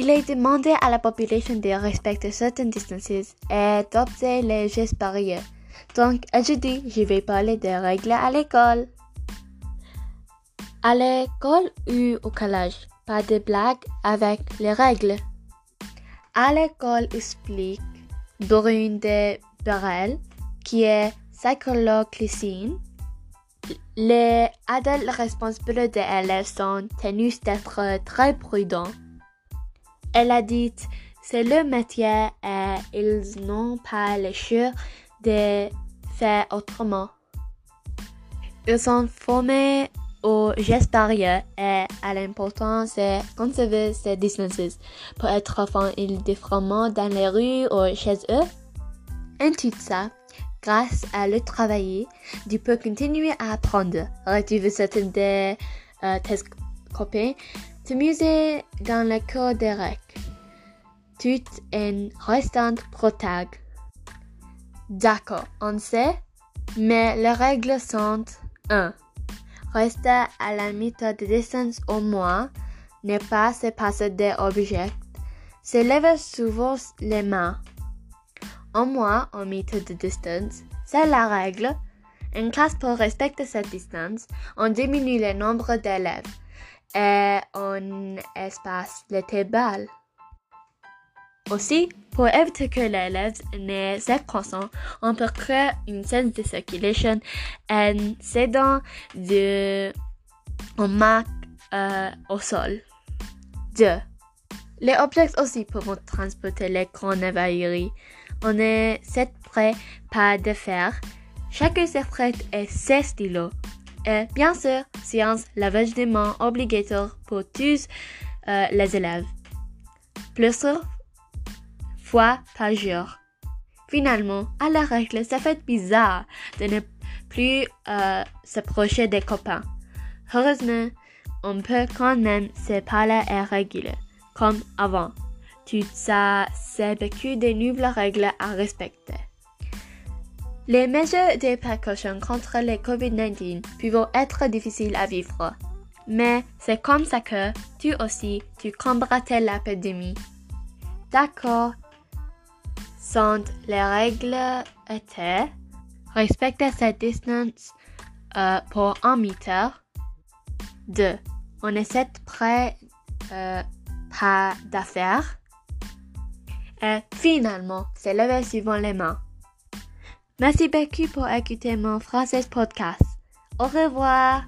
Il est demandé à la population de respecter certaines distances et d'observer les gestes barrières. Donc, aujourd'hui, je vais parler des règles à l'école. À l'école ou au collège, pas de blagues avec les règles. À l'école explique Brune de Berel, qui est psychologue. Les adultes responsables des élèves sont tenus d'être très prudents. Elle a dit, c'est le métier et ils n'ont pas le choix de faire autrement. Ils sont formés aux gestes barrières et à l'importance de conserver ces distances pour être enfants indifféremment dans les rues ou chez eux. Et tout ça, grâce à le travail, tu peux continuer à apprendre, retrouver certains de euh, tes copains, t'amuser dans le cours des règles, tout en restant protège. D'accord, on sait, mais les règles sont 1. Rester à la méthode de distance au moins, ne pas se passer des objets, se lever souvent les mains. Au moins, en méthode de distance, c'est la règle. En classe, pour respecter cette distance, on diminue le nombre d'élèves et on espace les tables. Aussi, pour éviter que l'élève ne s'écrasent, on peut créer une scène de circulation en cédant de on marque euh, au sol. 2. Les objets aussi peuvent transporter les avaries. On est cette prêt pas de faire. Chacun se prête et ses stylos. Et bien sûr, séance lavage des mains obligatoire pour tous euh, les élèves. Plusieurs fois par jour. Finalement, à la règle, ça fait bizarre de ne plus euh, s'approcher des copains. Heureusement, on peut quand même se parler et réguler, comme avant. Tout ça, c'est beaucoup de nouvelles règles à respecter. Les mesures de précaution contre le COVID-19 peuvent être difficiles à vivre, mais c'est comme ça que tu aussi, tu combattrais l'épidémie. D'accord, sont les règles étaient respecter cette distance euh, pour un mètre. 2. On essaie près euh, pas d'affaires. Et finalement, c'est lever suivant les mains. Merci beaucoup pour écouter mon français podcast. Au revoir.